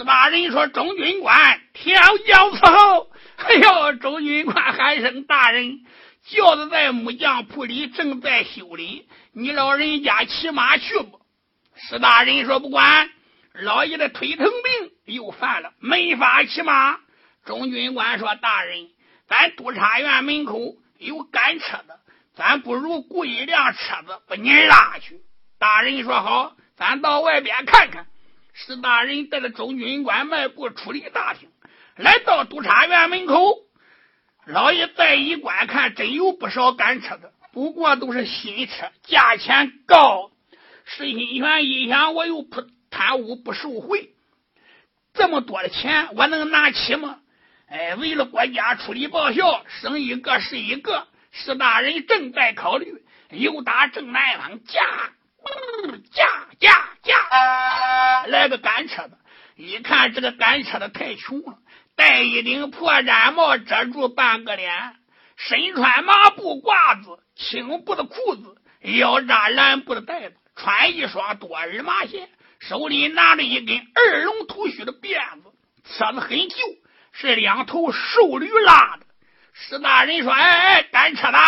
史大人说：“中军官调教伺候。”哎呦，中军官喊声：“大人，轿子在木匠铺里正在修理，你老人家骑马去不？”史大人说：“不管，老爷的腿疼病又犯了，没法骑马。”中军官说：“大人，咱督察院门口有赶车的，咱不如雇一辆车子把您拉去。”大人说：“好，咱到外边看看。”史大人带着中军官迈步出离大厅，来到督察院门口。老爷再一观看，真有不少赶车的，不过都是新车，价钱高。石新权一想，我又不贪污不受贿，这么多的钱我能拿起吗？哎，为了国家出力报效，生一个是一个。石大人正在考虑，又打正南方驾，驾驾驾，来个赶车的。一看这个赶车的太穷了，戴一顶破毡帽遮住半个脸，身穿麻布褂子、青布的裤子，腰扎蓝布的带子。穿一双多耳麻鞋，手里拿着一根二龙吐须的辫子，车子很旧，是两头瘦驴拉的。史大人说：“哎哎，赶车的，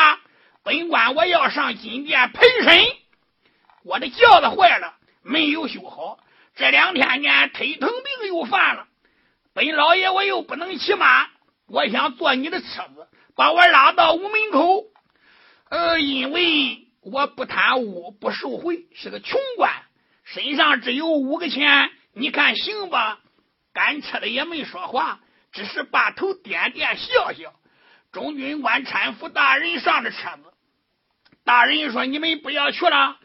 本官我要上金殿陪审。我的轿子坏了，没有修好，这两天呢，腿疼病又犯了。本老爷我又不能骑马，我想坐你的车子，把我拉到屋门口。呃，因为。”我不贪污，不受贿，是个穷官，身上只有五个钱，你看行吧？赶车的也没说话，只是把头点点笑笑。中军官搀扶大人上了车子，大人说：“你们不要去了，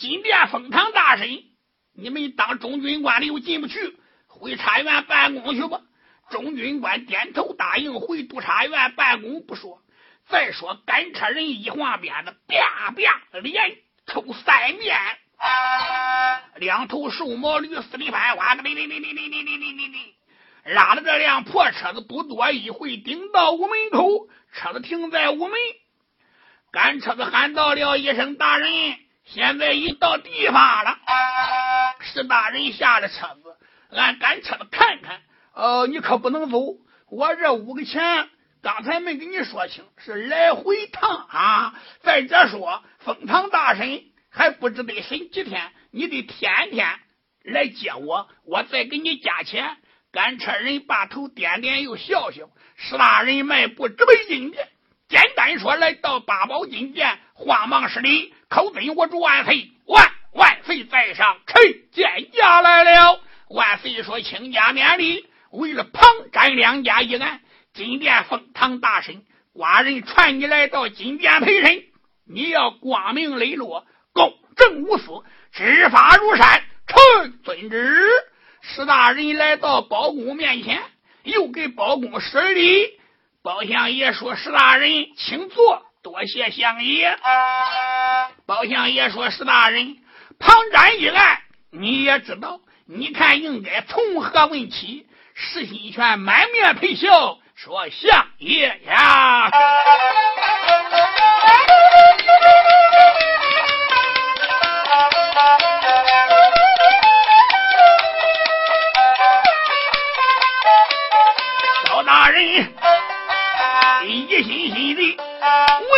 金殿封堂大审，你们当中军官的又进不去，回察院办公去吧。”中军官点头答应，回督察院办公不说。再说赶车人一晃鞭子，啪啪，连抽三面，两头瘦毛驴四里翻花，哩哩哩哩哩哩哩哩哩哩，拉着这辆破车子，不多一会，顶到屋门口，车子停在屋门，赶车子喊到了一声：“大人，现在已到地方了。”是大人下了车子，俺赶车子看看。呃，你可不能走，我这五个钱。刚才没跟你说清，是来回趟啊！再者说，封堂大审还不知得审几天，你得天天来接我，我再给你加钱。赶车人把头点点，又笑笑。石大人迈步直奔金殿，简单说：“来到八宝金殿，慌忙施礼，口尊我主万岁，万万岁在上，臣见驾来了。”万岁说：“请家免礼。”为了庞占两家一案。金殿封堂大审，寡人传你来到金殿陪审，你要光明磊落，公正无私，执法如山。臣遵旨。史大人来到包公面前，又给包公施礼。包相爷说：“史大人，请坐，多谢相爷。”包相爷说：“石大人，庞展一案，你也知道，你看应该从何问起？”石新权满面陪笑。说相爷呀，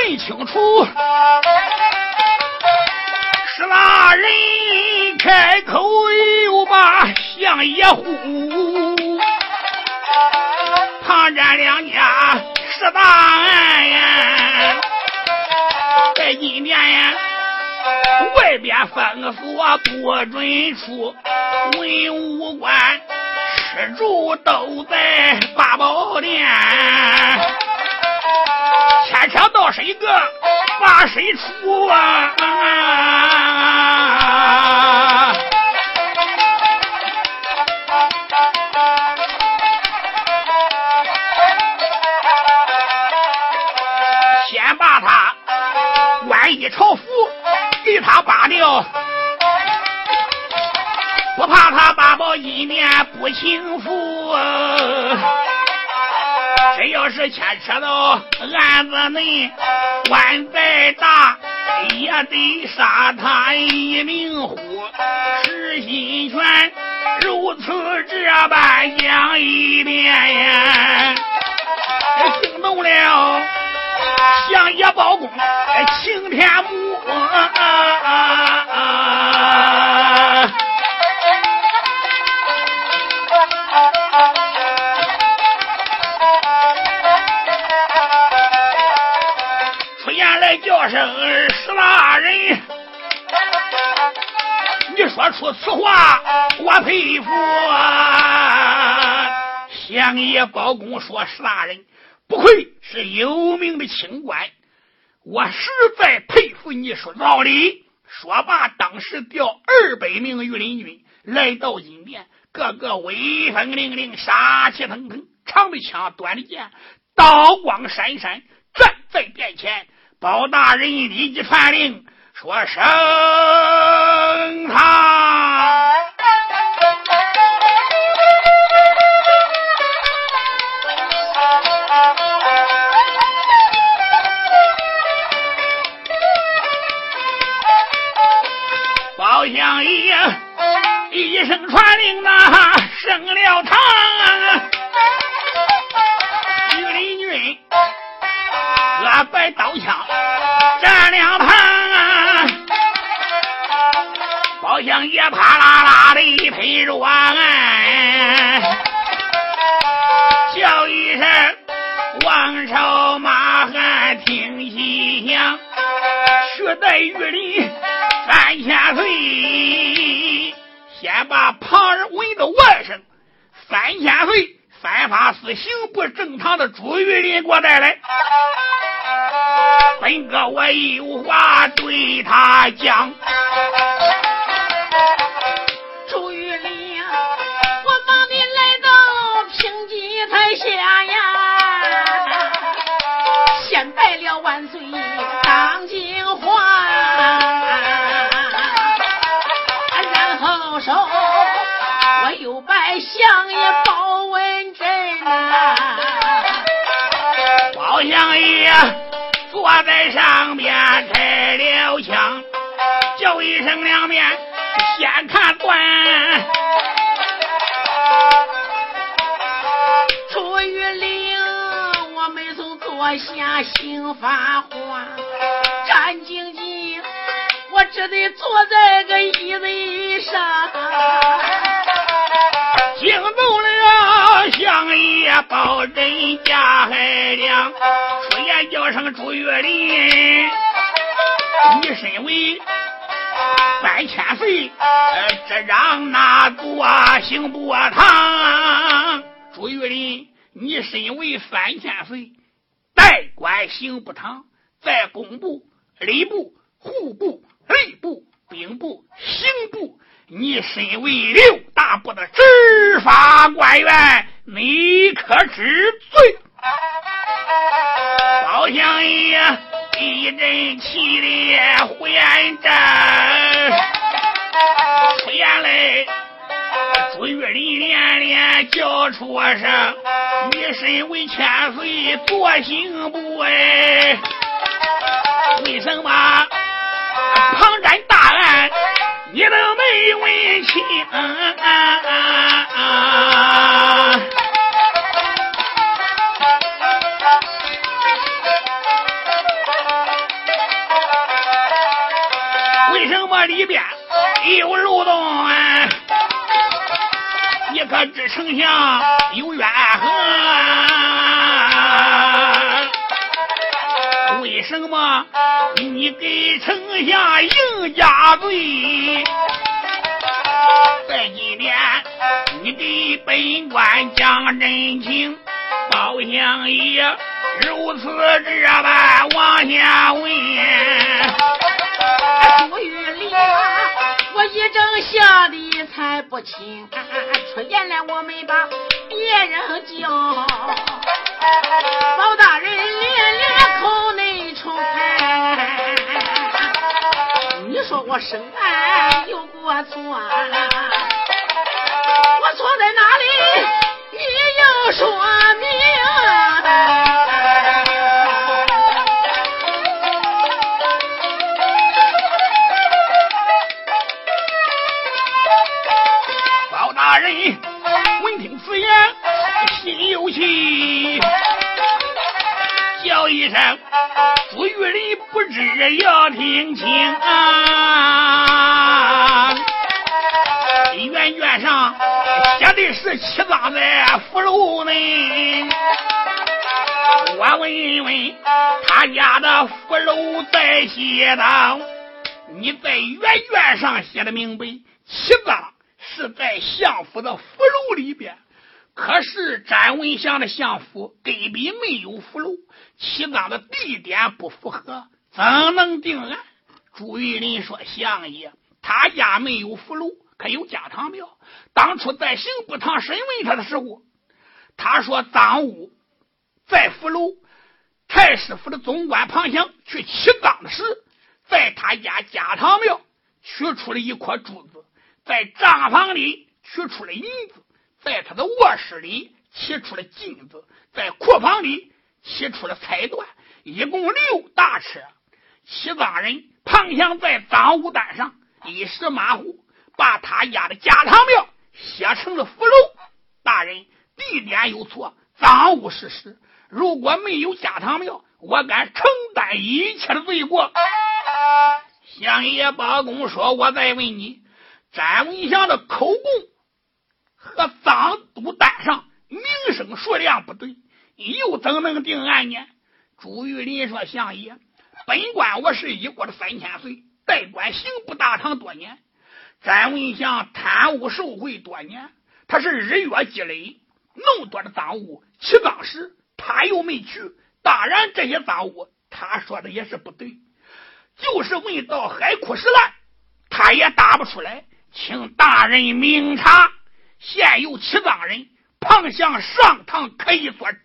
问清楚，石大人开口又把相爷呼。抗战两家十大案呀，在今年呀，外边封锁不准出，文武官吃住都在八宝殿，天桥到谁个把谁出啊？先把他万一朝府，给他拔掉，不怕他八宝一面不幸福、啊。这要是牵扯到案子内，官再大也得杀他一命乎。石心权如此这般讲一遍，惊动了相爷包公晴天母。叫声石大人，你说出此话，我佩服。相爷包公说：“石大人不愧是有名的清官，我实在佩服你说道理。”说罢，当时调二百名御林军来到金殿，个个威风凛凛，杀气腾腾，长的枪，短的剑，刀光闪闪，站在殿前。包大人立即传令，说：“升堂。”包相爷一声传令，呐，升了堂。御林军俺摆刀枪。像也啪啦啦的一配着叫一声王朝马汉听西响，取代玉林三千岁，先把旁人闻的外声，三千岁犯法是刑部正堂的朱玉林给我带来。本哥，我有话对他讲。朱玉林，我把你来到平级台下呀，先拜了万岁当金皇，然后手。我有拜相爷包文贞呐，包相爷坐在上边开了枪，叫一声两面先看断。出玉玲，我们从坐下行发话，战兢兢，我只得坐在个椅子上。惊动了相爷包真家海良，出言叫声朱玉林，你身为三千岁，这让哪座刑部堂？朱玉林，你身为三千岁，代管刑部堂，在工部、礼部、户部、吏部、兵部、刑部。你身为六大部的执法官员，你可知罪？包相爷一阵气烈呼延战，出言来，朱玉林连连叫出声：“你身为千岁做刑部哎，为什么旁瞻大案？”你都没问清，为什么里边有漏洞？你可知丞相有冤恨？为什么？你给丞相应家罪，在今天你给本官讲真情，包相爷如此这般往下问。朱玉莲，我一整吓得才不轻，出言来我没把别人叫，包大人连说我生来有过错，我错在哪里？你要说明。包大人闻听此言，心有气，叫一声：“朱玉林知要听清啊！”原卷上写的是七藏在福楼内。我问问他家的福楼在西当，你在原卷上写的明白，七藏是在相府的福楼里边。可是詹文祥的相府根本没有福楼，七藏的地点不符合，怎能定案？朱玉林说：“相爷，他家没有福楼，可有家堂庙。当初在刑部堂审问他的时候，他说赃物。”在福楼太师府的总管庞祥去取赃时，在他家家堂庙取出了一颗珠子，在账房里取出了银子，在他的卧室里取出了金子，在库房里取出了彩缎，一共六大车。西藏人庞祥在赃物单上一时马虎，把他家的家堂庙写成了福楼。大人，地点有错，赃物是实。如果没有家堂庙，我敢承担一切的罪过。相爷包公说：“我再问你，詹文祥的口供和赃都单上名声数量不对，又怎能定案呢？”朱玉林说：“相爷，本官我是一过了三千岁，代管刑部大堂多年。詹文祥贪污受贿多年，他是日月积累那么多的赃物，起赃时。”他又没去，当然这些赃物，他说的也是不对。就是问到海枯石烂，他也答不出来。请大人明察，现有起赃人庞祥上堂可以作证。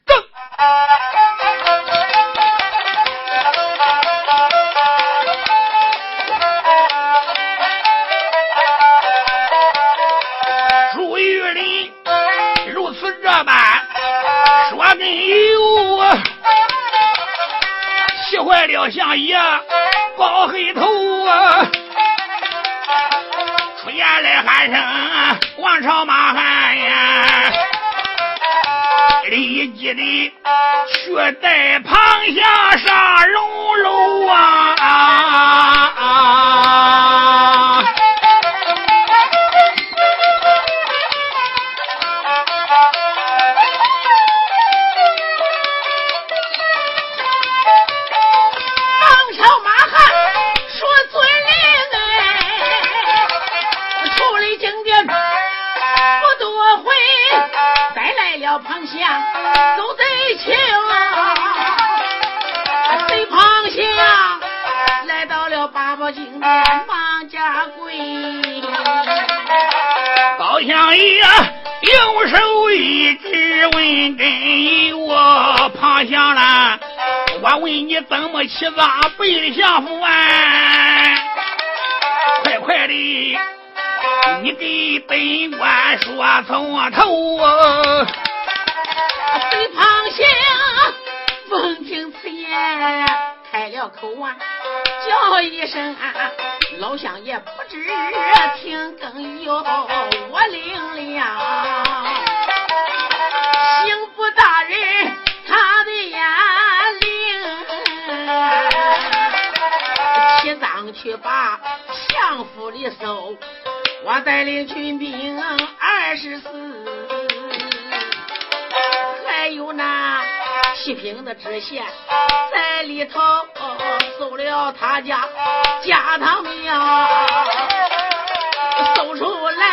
坏了相爷包黑头啊！出言来喊声王朝马汉呀，立即的去带庞祥上龙楼啊！王家贵。高相爷右手一指问根我庞祥啦，我问你怎么起葬背的相府啊？快快的，你给本官说从头啊！隋庞祥闻听此言，开了口啊，叫一声：“啊老乡爷，不知听更有我领了。”刑部大人他的眼灵，提赃去把相府里搜，我带领军兵二十四。还有那七品的知县在里头搜了他家家堂庙，搜出来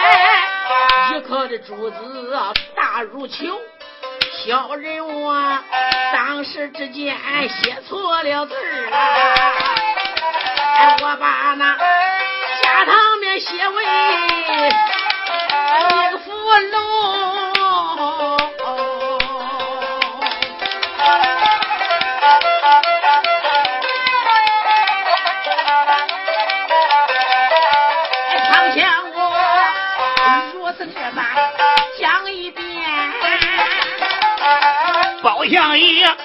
一颗的珠子大如球，小人物当时之间写错了字儿哎，我把那家堂庙写为一福楼。相爷闻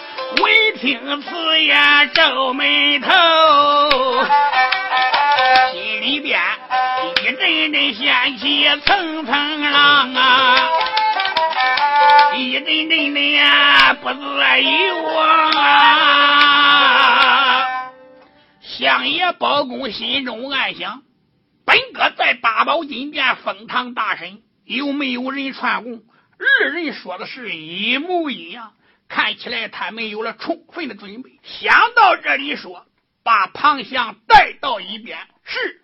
听此言皱眉头，心里边一阵阵掀起层层浪啊，一阵阵的呀不自由啊。相爷包公心中暗想：本哥在八宝金殿封堂大审，有没有人串供？二人说的是一模一样，看起来他们有了充分的准备。想到这里，说：“把庞相带到一边。”是。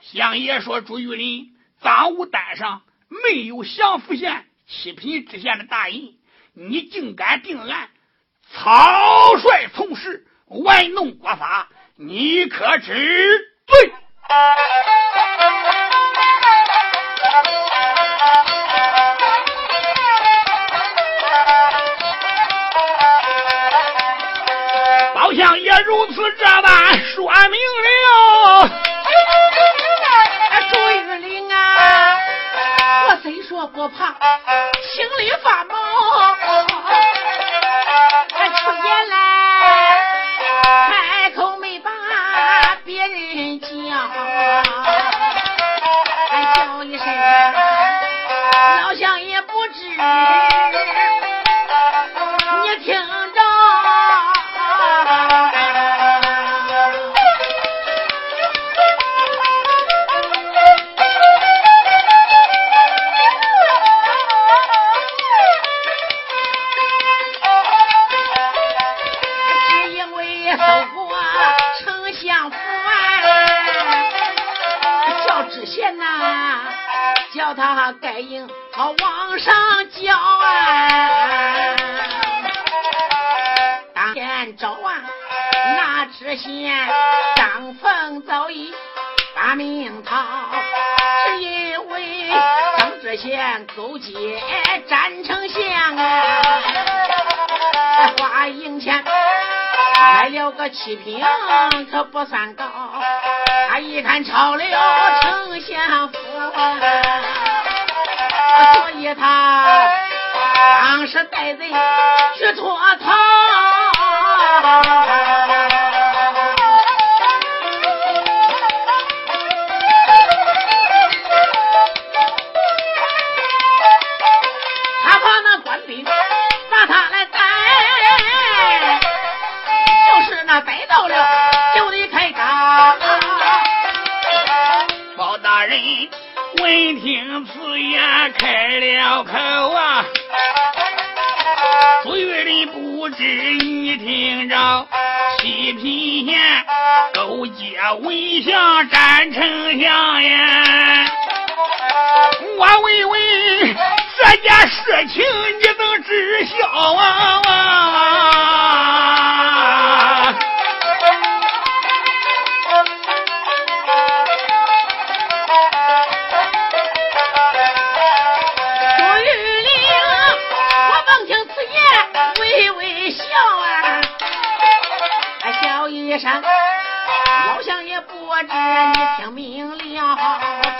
相爷说：“朱玉林赃物单上没有降福县七品知县的大印，你竟敢定案，草率从事，玩弄国法，你可知罪？”如此这般说明了，朱玉林啊，我虽说不怕，心里发毛，七品，可不算高。他一看抄了丞相府。所以他当时带人去脱逃，七品县勾结文相斩丞相呀！我问问，这件事情你能知晓啊？老乡也不知你听明了，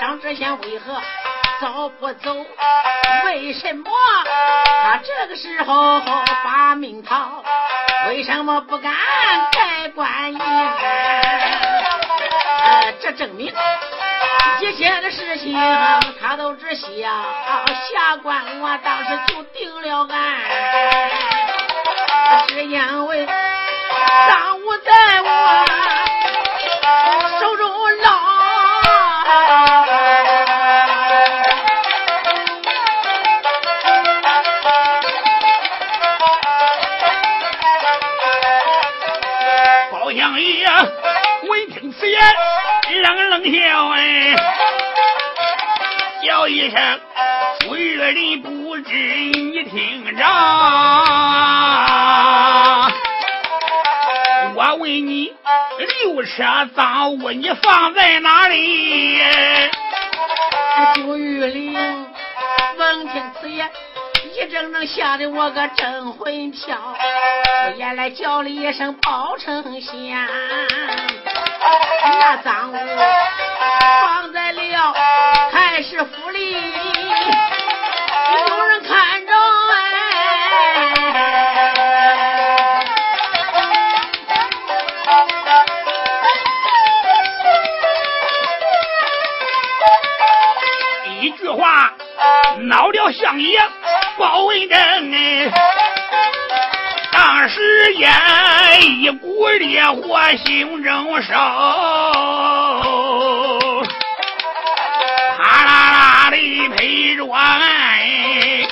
张知县为何早不走？为什么他这个时候把命逃？为什么不敢盖棺印？呃，这证明一切的事情他都知晓。下官我当时就定了案，只因为。赃物在我手中捞，包相爷闻听此言，冷冷笑哎，叫一声：“朱玉林，不知你听着。”我问你，六车赃物你放在哪里？朱玉玲闻听此言，一怔怔吓得我个真魂飘，原来叫了一声包丞相，那赃物放在了太师府里，相爷包文正哎，当时也一股烈火心中烧，啪啦啦的陪着哎，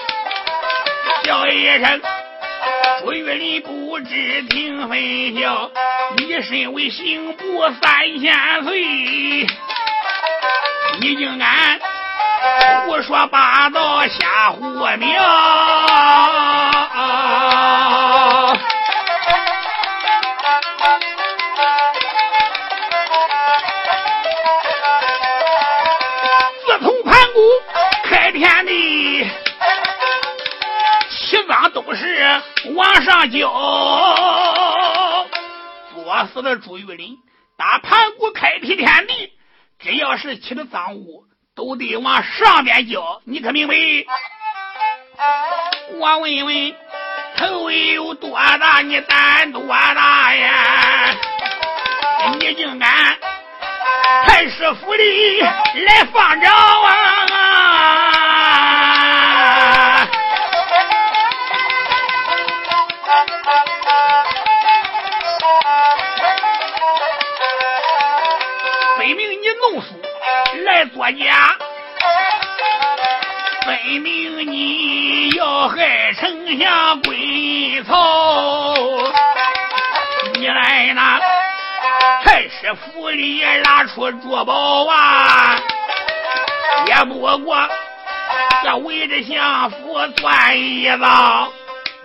叫一声朱玉林不知听分晓，你身为刑部三千岁，你竟敢！胡说八道，瞎胡描。自从盘古开天地，七方都是往上交。作死的朱玉林，打盘古开辟天地，只要是起的脏物。都得往上边交，你可明白？我问问，头有多大？你胆多大呀？你竟敢太师府里来放招啊！来作假，分明你要害丞相归曹。你来那太师府里拿出珠宝啊，也不过这围着相府转一遭。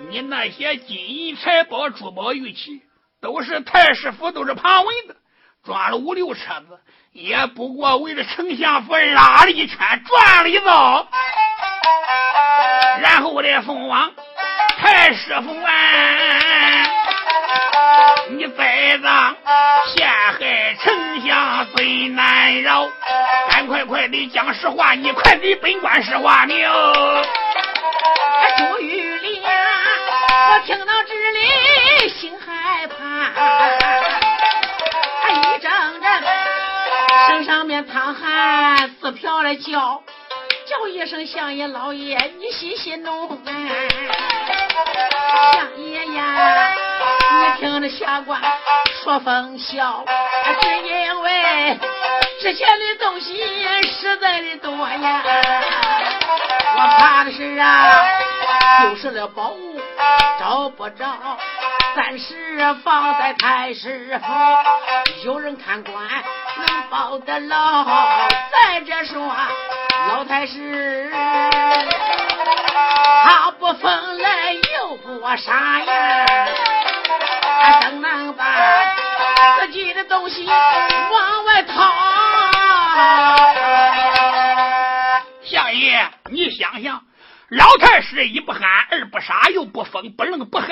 你那些金银财宝、珠宝玉器，都是太师府，都是庞文的，装了五六车子。也不过围着丞相府拉了一圈，转了一遭，然后我再送往太师府。你栽赃陷害丞相最难饶，赶快快的讲实话，你快给本官实话明。朱玉莲，我听到这里心害怕。身上面淌汗，四飘的叫，叫一声相爷老爷，你细细弄啊！相爷呀，你听着下官说风笑，只因为值钱的东西实在的多呀。我怕的是啊，丢失了宝物找不着，暂时放在太师府，有人看管。能保得牢。再者说，老太师他不疯来又不傻呀，怎能把自己的东西往外掏？相爷，你想想，老太师一不憨，二不傻，又不疯不愣不憨，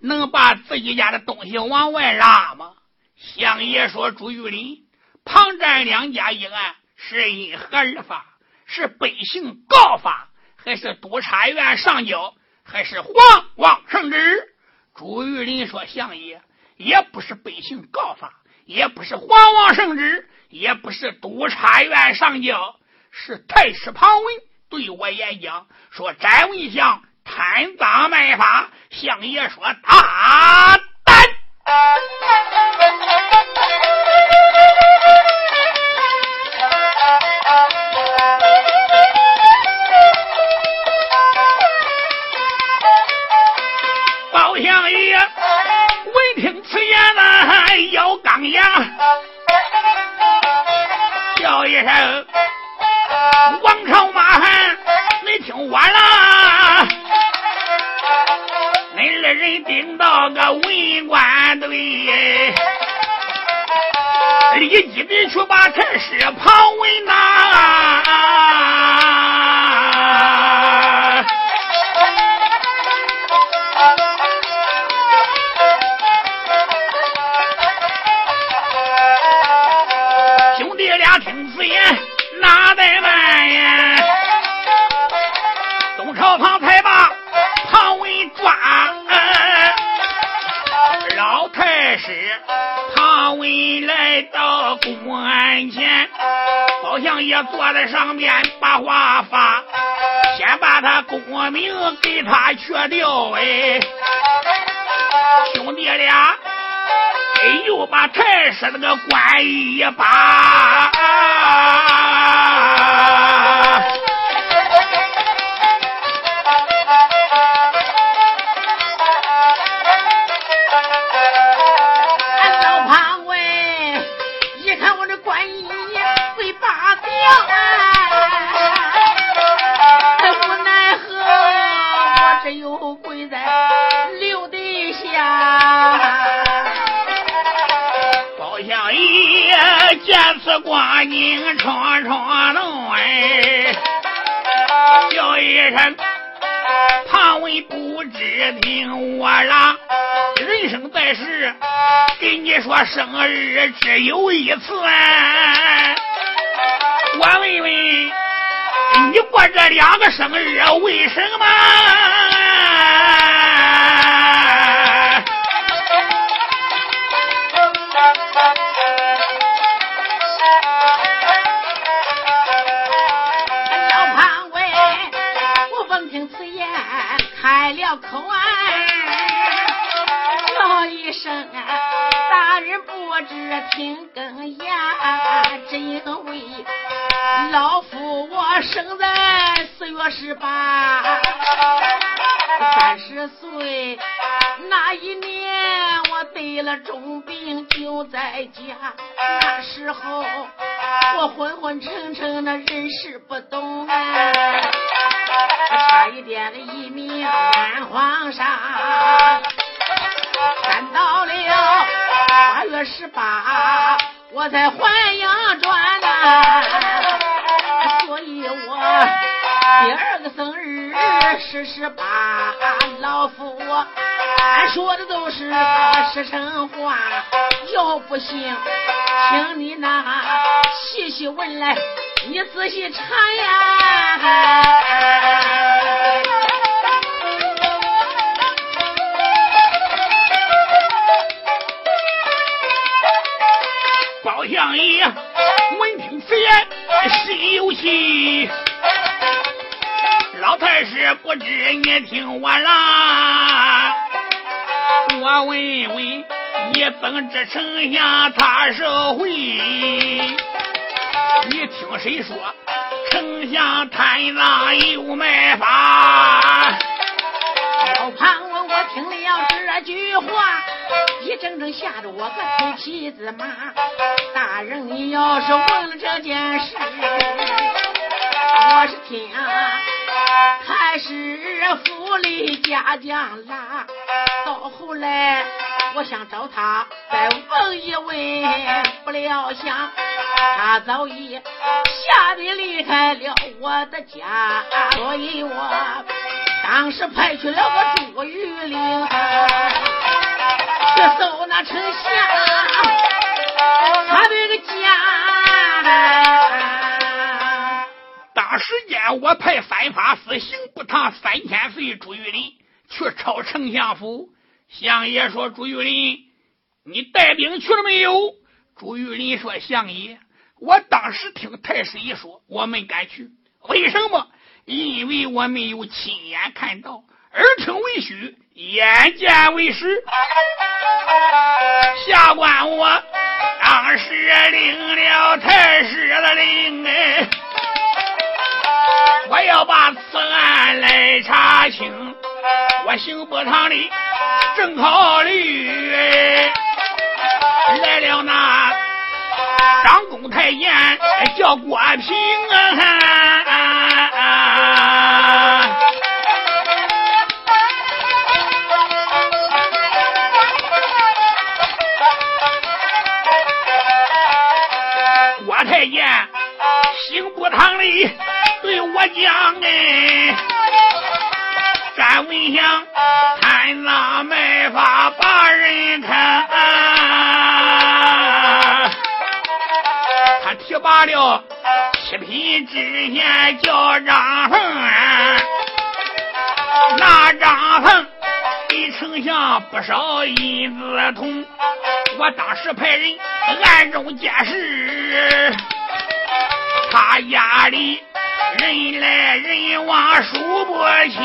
能把自己家的东西往外拉吗？相爷说：“朱玉林。”庞占两家一案是因何而发？是百姓告发，还是督察院上交，还是皇王圣旨？朱玉林说：“相爷，也不是百姓告发，也不是皇王圣旨，也不是督察院上交，是太师庞文对我演讲，说詹文祥贪赃卖法。相爷说大胆。”包相爷闻听此言呐，咬钢牙，叫一声：“王朝马汉，你听我啦！人顶到个文官队。”立即的去把太师庞文拿，兄弟俩听此言，老太师。庞文来到公案前，包相爷坐在上面把话发。先把他功名给他却掉哎，兄弟俩又把太师那个官一把拔。光景闯闯弄哎，叫一声旁文不知听我啦。人生在世，跟你说生日只有一次。我问问你过这两个生日为什么？开了口啊，叫一声，大人不知听更言，只因为老夫我生在四月十八，三十岁那一年我得了重病，就在家。那时候我昏昏沉沉，那人事不懂啊。差一点的一命安皇上，赶到了八月十八，我才还阳转呐，所以我第二个生日是十八，老夫我俺说的都是实诚话，要不信，请你那细细问来。你仔细查呀，相爷闻听此言心有气，老太师不知你听我啦，我问问你本知丞相他是会。你听谁说丞相贪赃又卖法？老潘问我听了这句话，一整整吓得我个头皮子麻。大人，你要是问了这件事，我是听还是府里家将拉，到后来我想找他再问一问，不料想。他早已吓得离开了我的家，所以我当时派去了个朱玉玲去搜那丞相他这个家。当时间我派三法司刑部堂三千岁朱玉林去抄丞相府，相爷说：“朱玉林，你带兵去了没有？”朱玉林说：“相爷。”我当时听太师一说，我没敢去。为什么？因为我没有亲眼看到，耳听为虚，眼见为实。下官我当时领了太师的令，哎，我要把此案来查清。我刑部堂里正考虑，来了那。张公太监叫郭平啊，刑部堂里对我讲哎，詹文祥贪赃卖法把人看。他提拔了七品知县叫张凤，那张恒给丞相不少银子铜，我当时派人暗中监视，他家里人来人往数不清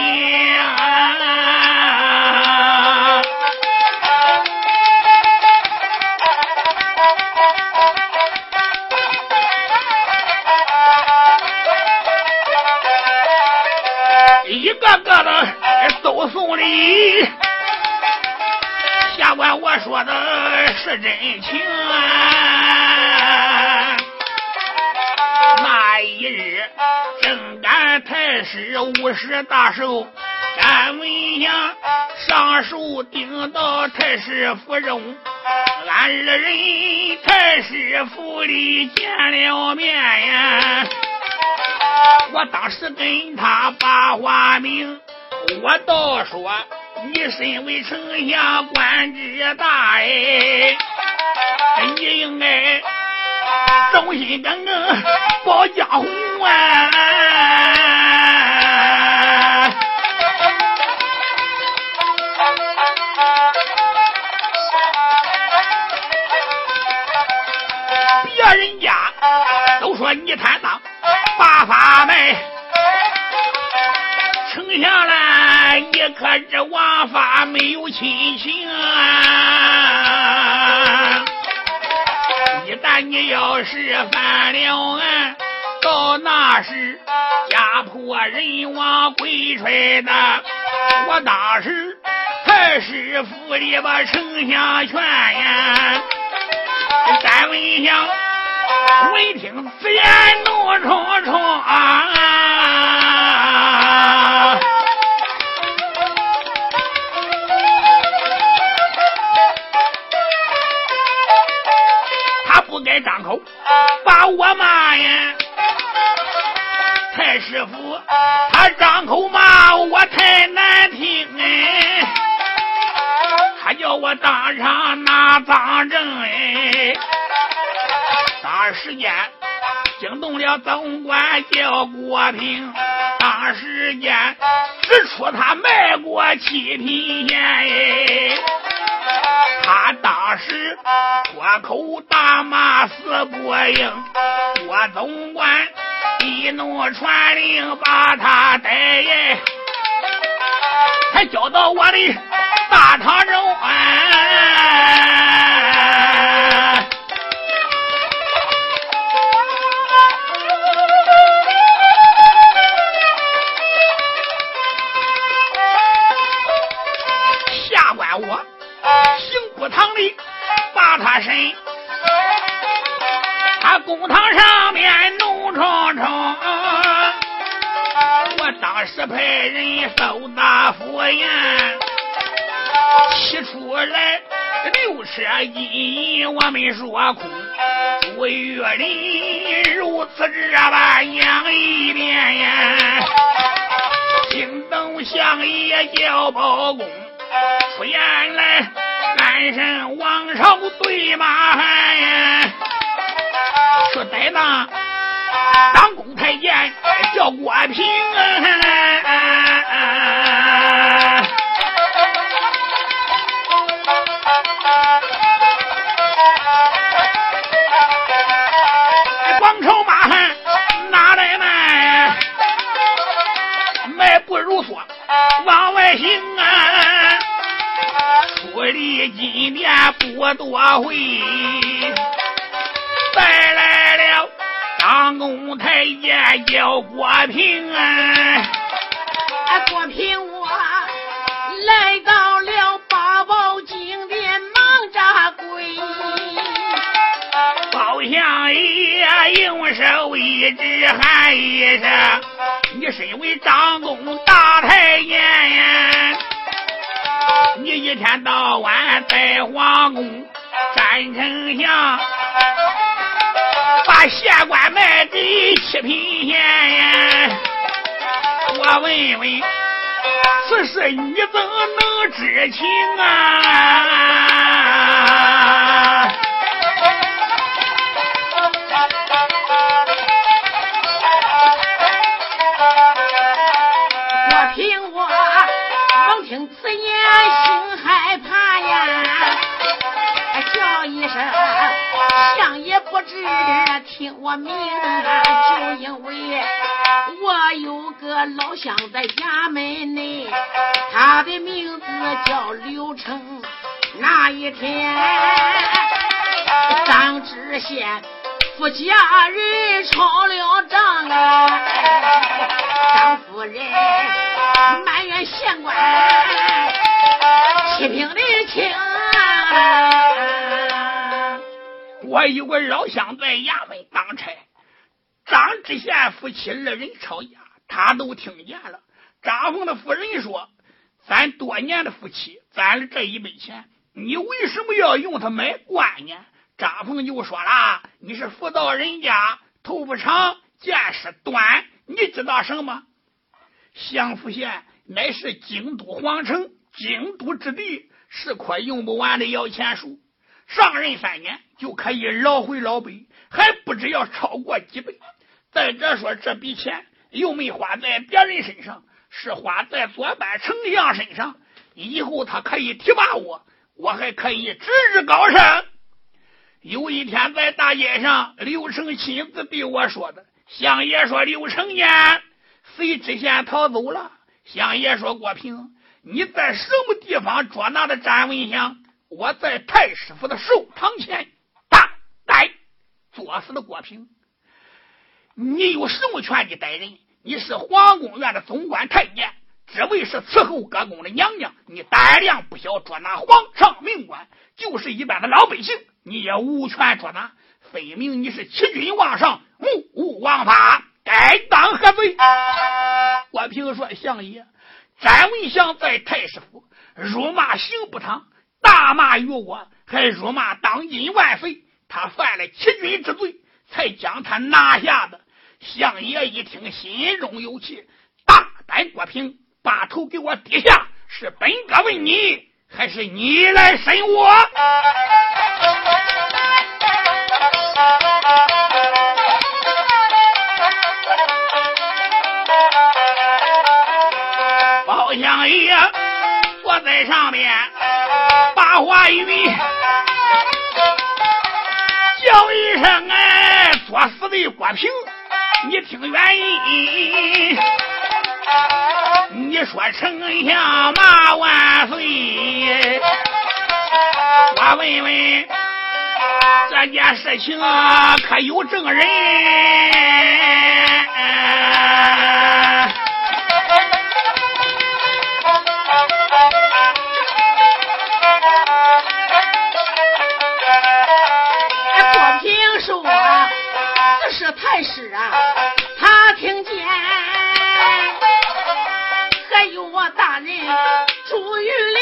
一个个的都送礼。下官我说的是真情啊！正赶太师五十大寿，詹文祥上书顶到太师府中，俺二人太师府里见了面呀。我当时跟他把话明，我倒说。你身为丞相，官职大哎，你应该忠心耿耿保江湖啊！别人家都说你贪赃，把法卖。丞相来，你可知王法没有亲情啊！一旦你要是犯了案，到那时家破人亡、鬼吹的，我当时太师府里把丞相劝呀，单文祥闻听此言怒冲冲啊！不该张口把我骂呀！太师傅他张口骂我太难听哎，他叫我当场拿赃证哎。当时间惊动了总管叫郭平，当时间指出他卖过七品钱哎。他当时脱口大骂死不应，我总管一怒传令把他逮，才交到我的大堂中。公堂里把他审，他公堂上面怒冲冲，我当时派人搜大府衙，起出来六车金银，我没说空。朱玉林如此这般讲一遍呀，惊动相爷叫包公出言来。三声王朝对马汉，说呆当当公太监叫郭平，王朝马汉哪来卖？卖不如说往外行啊！出离金殿不多回，带来了张公太监叫郭平啊！郭平，我来到了八宝金殿，忙扎跪。包相爷用手一指喊一声：“你身为张公大太监呀！”你一天到晚在皇宫占丞相，把县官卖给七品县。我问问，此事你怎能知情啊？听此言，心害怕呀！叫一声，相爷不知听我名，就因为我有个老乡在衙门内，他的名字叫刘成。那一天，张知县夫家人吵了仗啊，张夫人埋怨县官欺平的轻。我有个老乡在衙门当差，张知县夫妻二人吵架，他都听见了。张凤的夫人说：“咱多年的夫妻，攒了这一笔钱，你为什么要用它买官呢？”张凤就说了：“你是妇道人家，头发长，见识短，你知道什么？祥福县乃是京都皇城，京都之地，是棵用不完的摇钱树。”上任三年就可以捞回老本，还不知要超过几倍。再者说，这笔钱又没花在别人身上，是花在左班丞相身上。以后他可以提拔我，我还可以直日高升。有一天在大街上，刘成亲自对我说的：“相爷说刘成年，随知县逃走了。”相爷说：“郭平，你在什么地方捉拿的詹文祥？”我在太师府的寿堂前，大逮作死的郭平。你有什么权利逮人？你是皇宫院的总管太监，职位是伺候各宫的娘娘。你胆量不小，捉拿皇上命官，就是一般的老百姓，你也无权捉拿。分明你是欺君罔上，目无王法，该当何罪？郭平说：“相爷，詹文祥在太师府辱骂刑部堂。”大骂于我，还辱骂当今万岁，他犯了欺君之罪，才将他拿下的。相爷一听，心中有气，大胆郭平，把头给我低下。是本哥问你，还是你来审我？相爷坐在上面。把话语，叫一声哎，作死的郭平，你听原因。你说丞相骂万岁，我问问这件事情可有证人？太师啊，他听见，还有我大人朱玉玲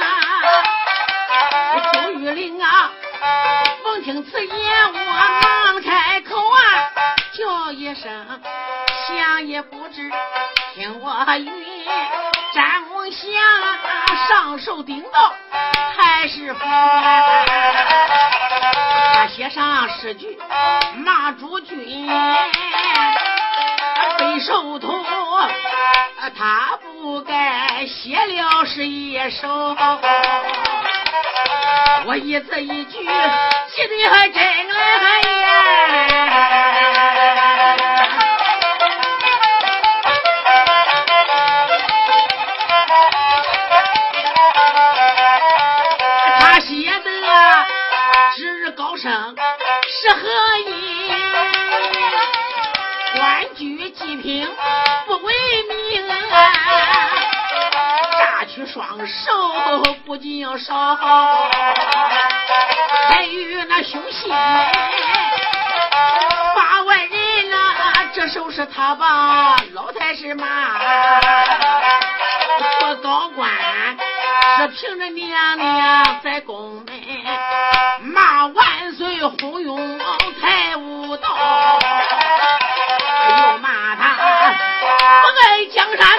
啊，朱玉玲啊，闻听此言，我忙开口啊，叫一声，想也不知，听我语，詹文祥上手顶到太师府。他写上诗句骂诸君，非受徒，他不该写了是一首。我一字一句记得还真来呀。生是何意？官居极品不为名，榨取双手不仅少，还与那凶心八万人啊！这手是他把老太师骂，做高官是凭着娘娘在宫门。骂万岁胡庸太无道，又骂他不爱江山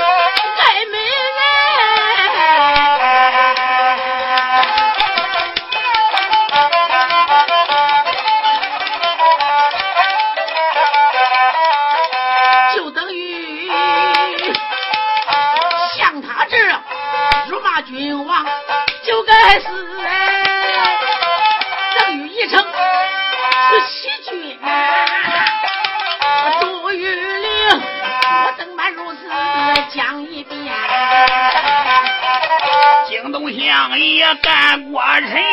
干过臣，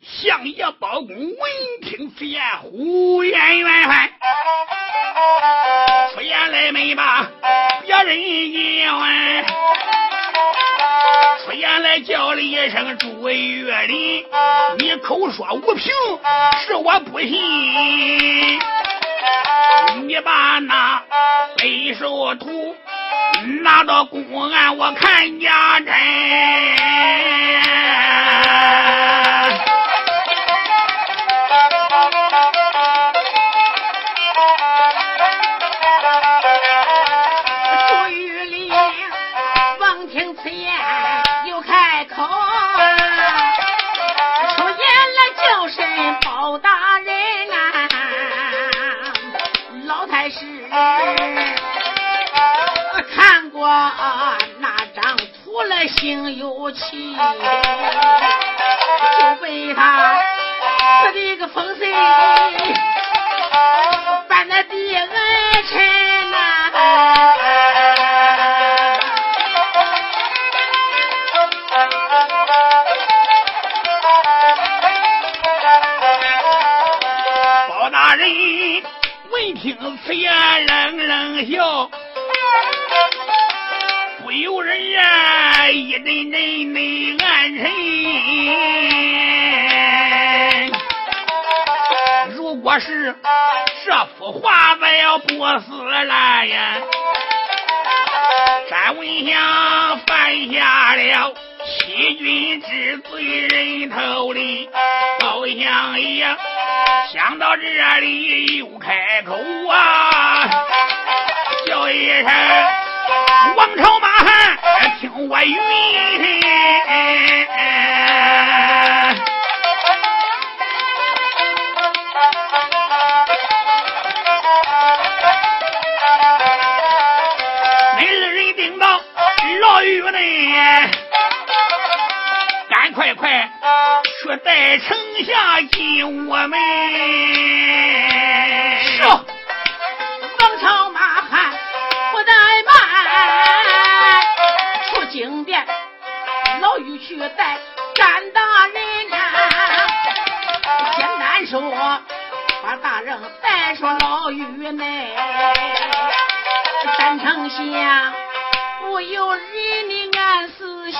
相爷包公闻听此言，呼延元帅，出言来没把别人问，出言来叫了一声朱月林，你口说无凭，是我不信，你把那背手图。我看家人。气，就被他这的个风水把那地暗沉呐。包大人闻听此言，冷冷笑。一阵阵内暗沉。如果是这幅画子要不死了呀，詹文祥犯下了欺君之罪，人头的包相爷想到这里又开口啊，叫一声。王朝马汉，听我云。每日人盯到牢狱内，赶快快去带丞相进我们。是，王朝经殿牢狱去带干大人呐，简单说，把大人带上牢狱内。三丞相不由人的暗思寻，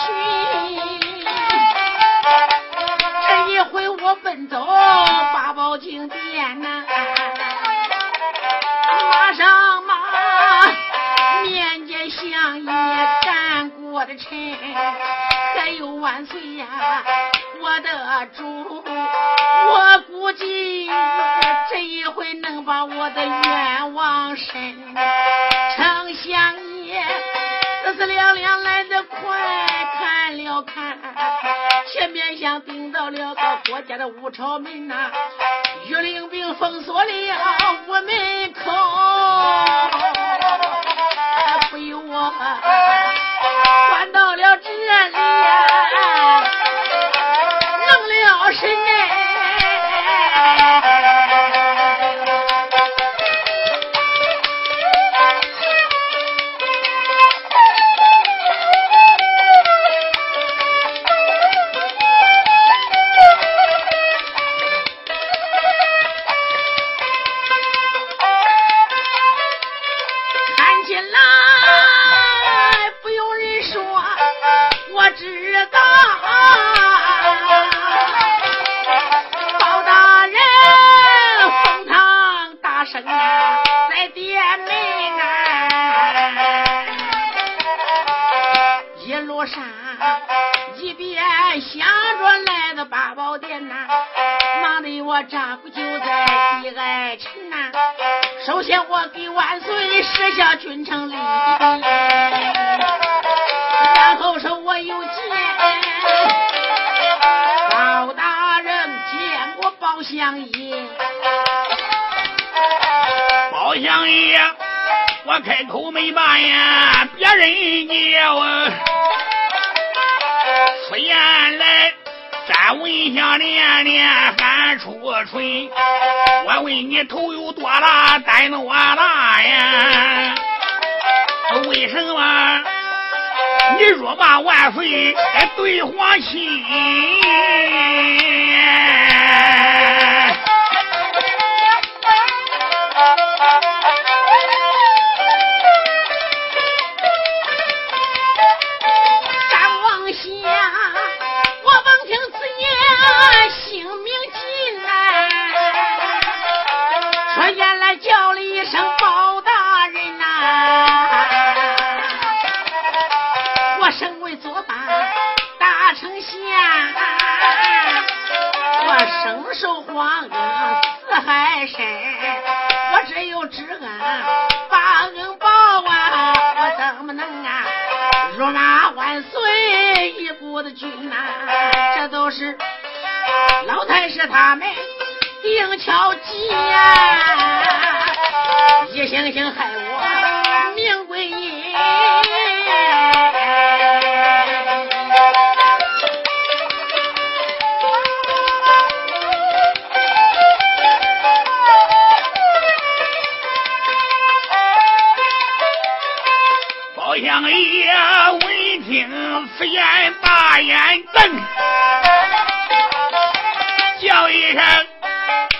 这一回我奔走八宝金殿呐，臣，还有万岁呀，我的主，我估计这一回能把我的愿望实。丞相爷，这是两两来的快，看了看，前面像顶到了个国家的五朝门呐，御林兵封锁了我门口。不由我看到了这里相爷，包相爷，我开口没把呀，别人叫我出言来。三闻香连连喊出春。我问你头有多大，胆那么大呀？为什么你若骂万岁对皇亲？军呐，这都是老太师他们定巧计呀，一星星害大眼瞪，叫一声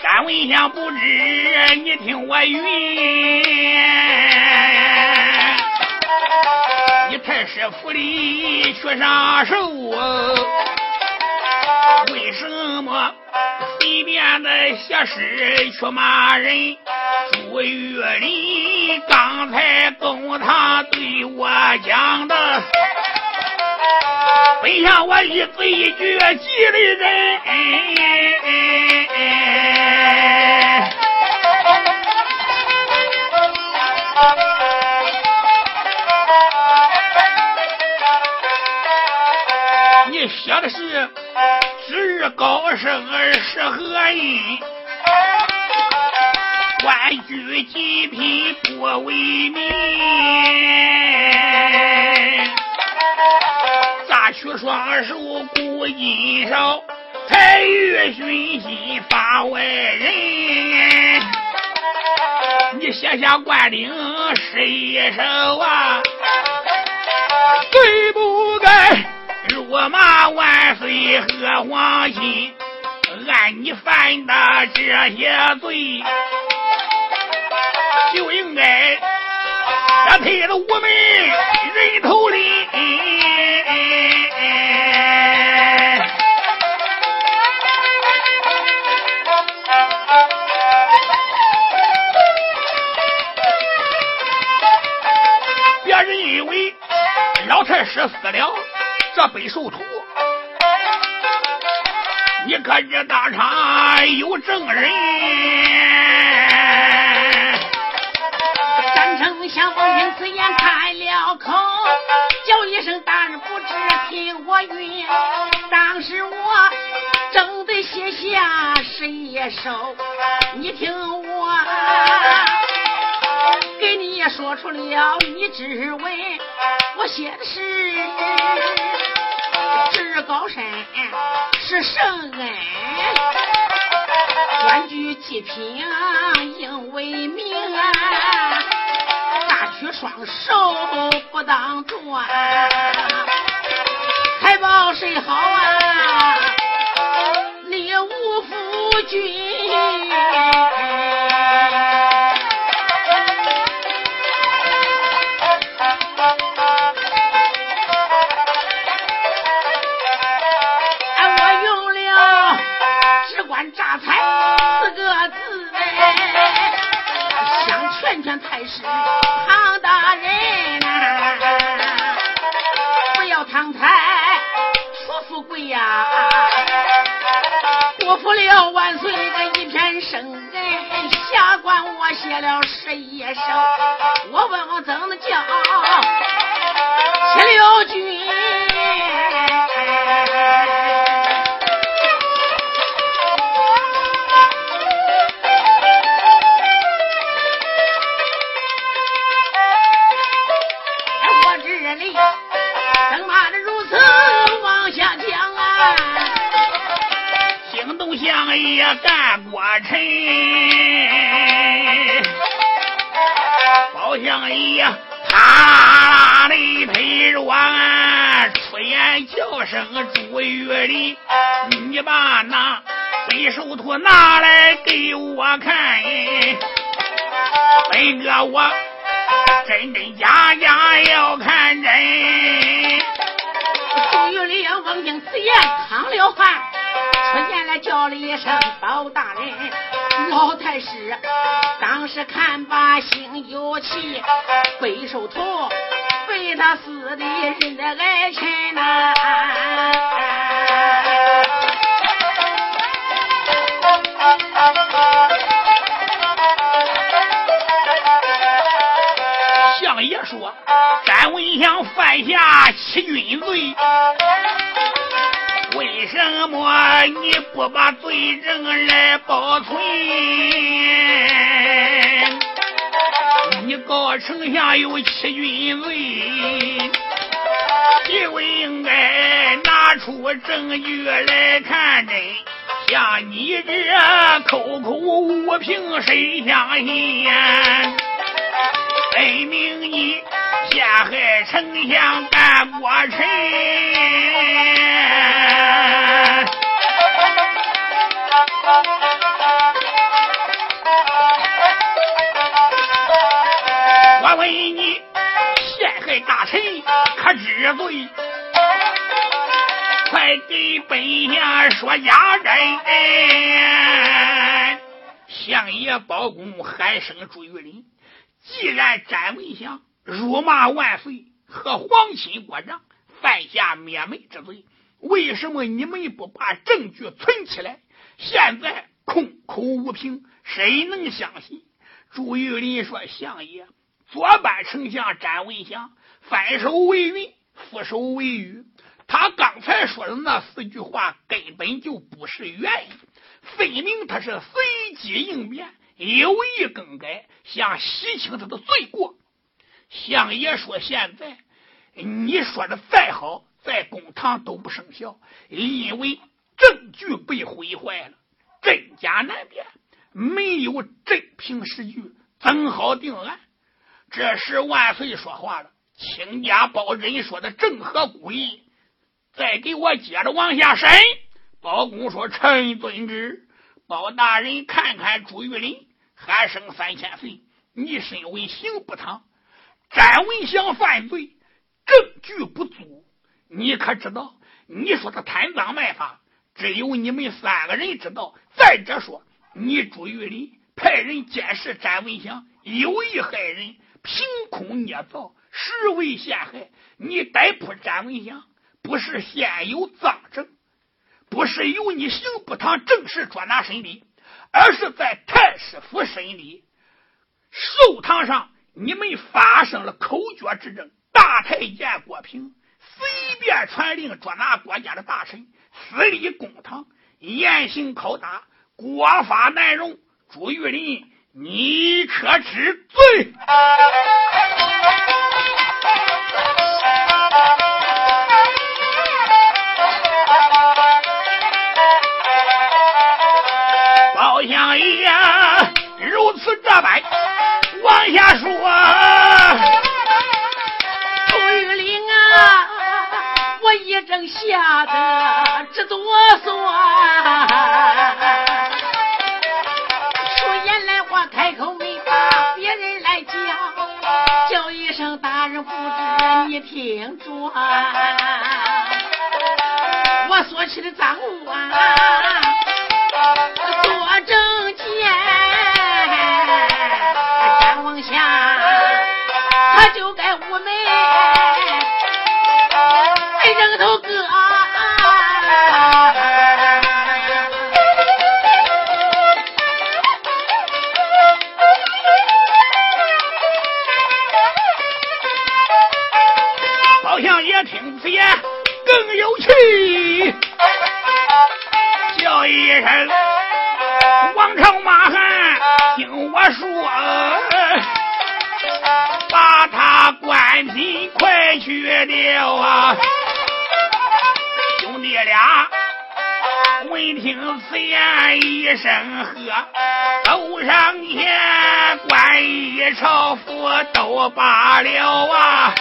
单文香不知，你听我云。你太师府里去上手，为什么随便的写诗去骂人？朱玉林刚才公堂对我讲的。分享我一字一句记的人，你写的是知日高升而是何意？官居极品不为民。取双手顾金少，才欲寻心发外人。你写下官令是一首啊，罪不该辱骂万岁和皇亲，按你犯的这些罪，就应该这推了我们人头里。老太师死了，这北寿图，你可知当场有证人？张丞相听此言开了口，叫一声大人不知听我云。当时我正得写下十一首，你听我。给你说出了，你只问，我写的是至高山是圣恩，官居极品应为名，大举双手不当断，还报谁好啊？立无夫君。对呀，辜负了万岁的一片生恩。下官我写了十一首，我问我怎么叫写了句。相爷干过臣，包相爷啪啦的推着俺出言叫声朱玉林，你把那背手图拿来给我看，本哥我真真假假要看真。朱玉林闻听此言，淌了汗。出见来叫了一声包大人，老太师当时看罢心有气，背手头被他死的人的爱臣呐。相爷说，詹文祥犯下欺君罪。为什么你不把罪证来保存？你告丞相有欺君罪，就应该拿出证据来看真。像你这口口无凭，谁相信？分明你陷害丞相干国臣。我问你，陷害大臣可知罪？快给本相说家珍。相爷包公喊声朱玉林，既然詹文祥辱骂万岁和皇亲国长，犯下灭门之罪，为什么你们不把证据存起来？现在空口无凭，谁能相信？朱玉林说：“相爷，左班丞相詹文祥翻手为云，覆手为雨。他刚才说的那四句话根本就不是原因，分明他是随机应变，有意更改，想洗清他的罪过。”相爷说：“现在你说的再好，在公堂都不生效，因为……”证据被毁坏了，真假难辨，没有真凭实据，怎好定案？这时万岁说话了：“亲家包人说的正合古意，再给我接着往下审。”包公说：“臣遵旨。”包大人看看朱玉林，还剩三千岁。你身为刑部堂，詹文祥犯罪，证据不足，你可知道？你说他贪赃卖法。只有你们三个人知道。再者说，你朱玉林派人监视詹文祥，有意害人，凭空捏造，实为陷害。你逮捕詹文祥，不是先有赃证，不是由你刑部堂正式捉拿审理，而是在太师府审理。寿堂上，你们发生了口角之争，大太监郭平随便传令捉拿国家的大臣。私立公堂，严刑拷打，国法难容。朱玉林，你可知罪？包相爷如此这般往下说。正吓得直哆嗦，说言来话开口没把别人来讲，叫一声大人不知你听着，我说起的赃物啊，了啊！兄弟俩闻听此言，一声喝，走上前，关羽朝父都罢了啊！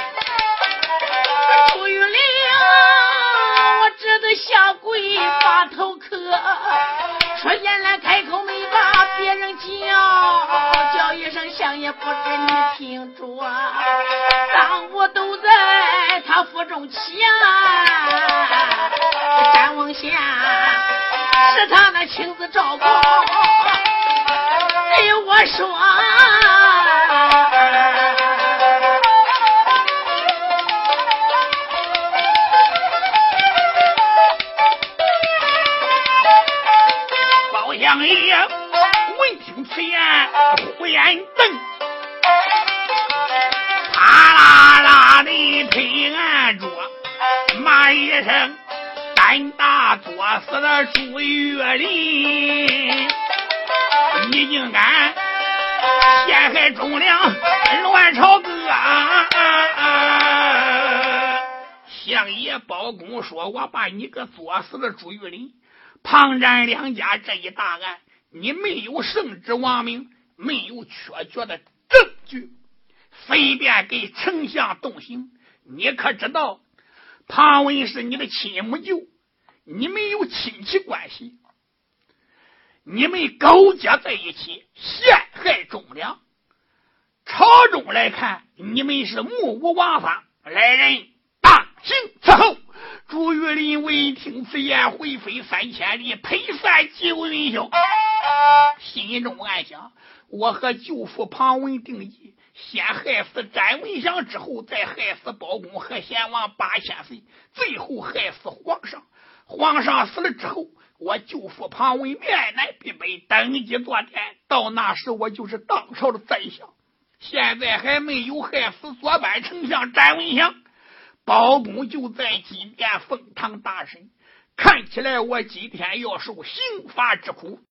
朱玉玲，我只得下跪把头磕，说言来开口没把别人叫，叫一声相爷不知你听着，当我都在他府中前，山王下是他那亲自照顾，对我说。相爷此言，虎眼瞪，啪啦啦的拍案桌，骂一声：“胆大作死的朱玉林，你竟敢陷害忠良，乱朝歌！”相爷包公说：“我把你个作死的朱玉林！”庞占两家这一大案，你没有圣旨王明，没有确凿的证据，随便给丞相动刑。你可知道，庞文是你的亲母舅，你们有亲戚关系，你们勾结在一起陷害忠良。朝中来看，你们是目无王法。来人，行伺候。朱玉林闻听此言，回飞三千里，配散九云霄。心中暗想：我和舅父庞文定计，先害死詹文祥，之后再害死包公和贤王八千岁，最后害死皇上。皇上死了之后，我舅父庞文面南必北，登基坐殿。到那时，我就是当朝的宰相。现在还没有害死左班丞相詹文祥。包公就在今天奉堂大审，看起来我今天要受刑罚之苦。